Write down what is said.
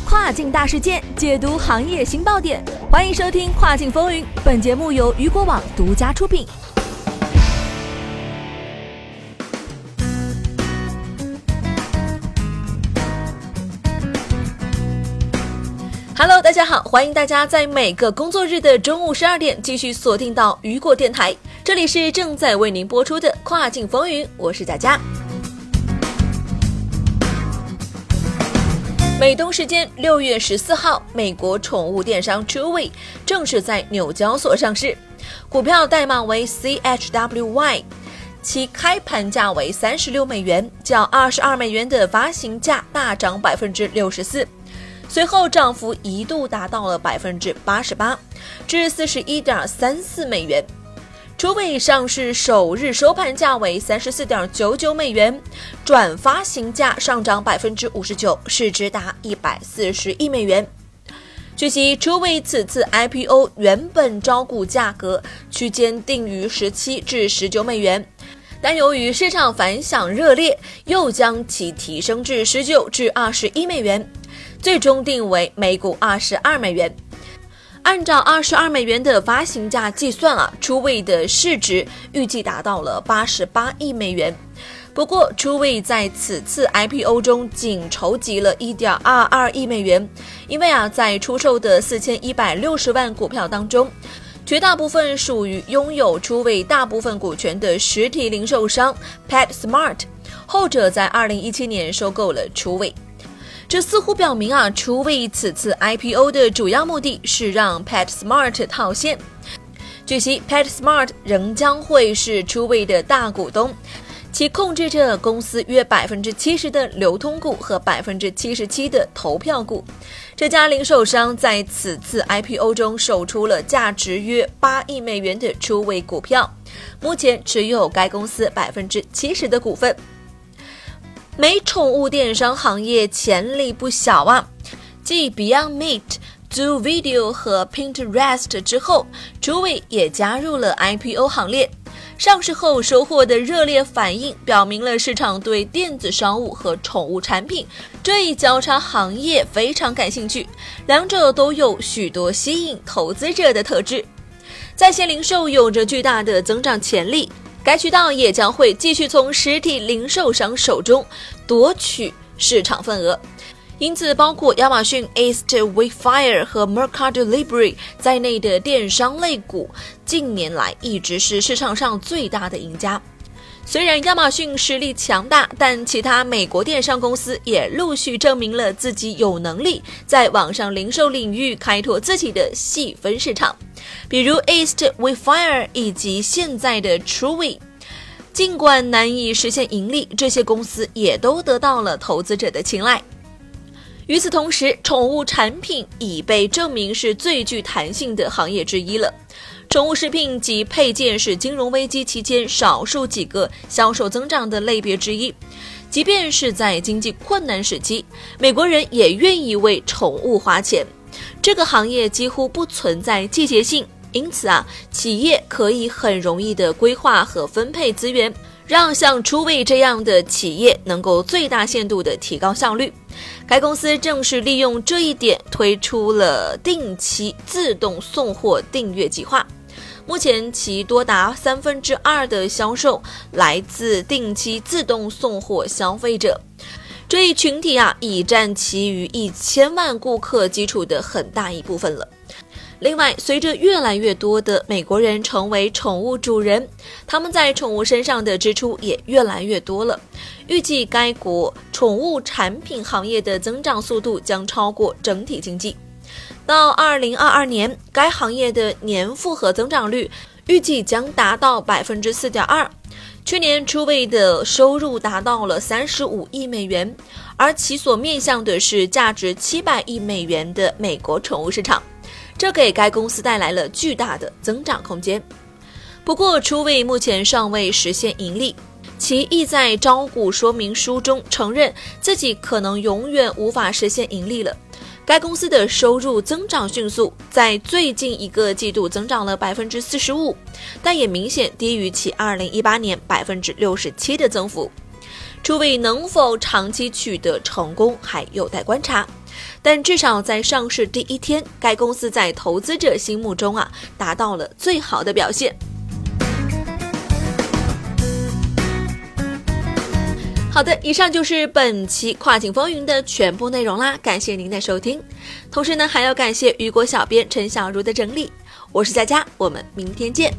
跨境大事件，解读行业新爆点，欢迎收听《跨境风云》。本节目由雨果网独家出品。Hello，大家好，欢迎大家在每个工作日的中午十二点继续锁定到雨果电台，这里是正在为您播出的《跨境风云》，我是佳佳。美东时间六月十四号，美国宠物电商 Chewy 正式在纽交所上市，股票代码为 CHWY，其开盘价为三十六美元，较二十二美元的发行价大涨百分之六十四，随后涨幅一度达到了百分之八十八，至四十一点三四美元。初位上市首日收盘价为三十四点九九美元，转发行价上涨百分之五十九，市值达一百四十亿美元。据悉，初位此次 IPO 原本招股价格区间定于十七至十九美元，但由于市场反响热烈，又将其提升至十九至二十一美元，最终定为每股二十二美元。按照二十二美元的发行价计算啊，初位的市值预计达到了八十八亿美元。不过，初位在此次 IPO 中仅筹集了一点二二亿美元，因为啊，在出售的四千一百六十万股票当中，绝大部分属于拥有初位大部分股权的实体零售商 PetSmart，后者在二零一七年收购了初位。这似乎表明啊，初位此次 IPO 的主要目的是让 PetSmart 套现。据悉，PetSmart 仍将会是初位的大股东，其控制着公司约百分之七十的流通股和百分之七十七的投票股。这家零售商在此次 IPO 中售出了价值约八亿美元的初位股票，目前持有该公司百分之七十的股份。美宠物电商行业潜力不小啊！继 Beyond Meat、Do Video 和 Pinterest 之后，Chewy 也加入了 IPO 行列。上市后收获的热烈反应，表明了市场对电子商务和宠物产品这一交叉行业非常感兴趣，两者都有许多吸引投资者的特质。在线零售有着巨大的增长潜力。该渠道也将会继续从实体零售商手中夺取市场份额，因此，包括亚马逊、East、Wayfire 和 Mercado Libre 在内的电商类股，近年来一直是市场上最大的赢家。虽然亚马逊实力强大，但其他美国电商公司也陆续证明了自己有能力在网上零售领域开拓自己的细分市场。比如 East We Fire 以及现在的 Truey，尽管难以实现盈利，这些公司也都得到了投资者的青睐。与此同时，宠物产品已被证明是最具弹性的行业之一了。宠物食品及配件是金融危机期间少数几个销售增长的类别之一。即便是在经济困难时期，美国人也愿意为宠物花钱。这个行业几乎不存在季节性，因此啊，企业可以很容易的规划和分配资源，让像初位这样的企业能够最大限度的提高效率。该公司正是利用这一点推出了定期自动送货订阅计划。目前其多达三分之二的销售来自定期自动送货消费者。这一群体啊，已占其余一千万顾客基础的很大一部分了。另外，随着越来越多的美国人成为宠物主人，他们在宠物身上的支出也越来越多了。预计该国宠物产品行业的增长速度将超过整体经济。到二零二二年，该行业的年复合增长率预计将达到百分之四点二。去年初位的收入达到了三十五亿美元，而其所面向的是价值七百亿美元的美国宠物市场，这给该公司带来了巨大的增长空间。不过，初位目前尚未实现盈利，其意在招股说明书中承认自己可能永远无法实现盈利了。该公司的收入增长迅速，在最近一个季度增长了百分之四十五，但也明显低于其二零一八年百分之六十七的增幅。初位能否长期取得成功还有待观察。但至少在上市第一天，该公司在投资者心目中啊达到了最好的表现。好的，以上就是本期跨境风云的全部内容啦，感谢您的收听。同时呢，还要感谢雨果小编陈小茹的整理。我是佳佳，我们明天见。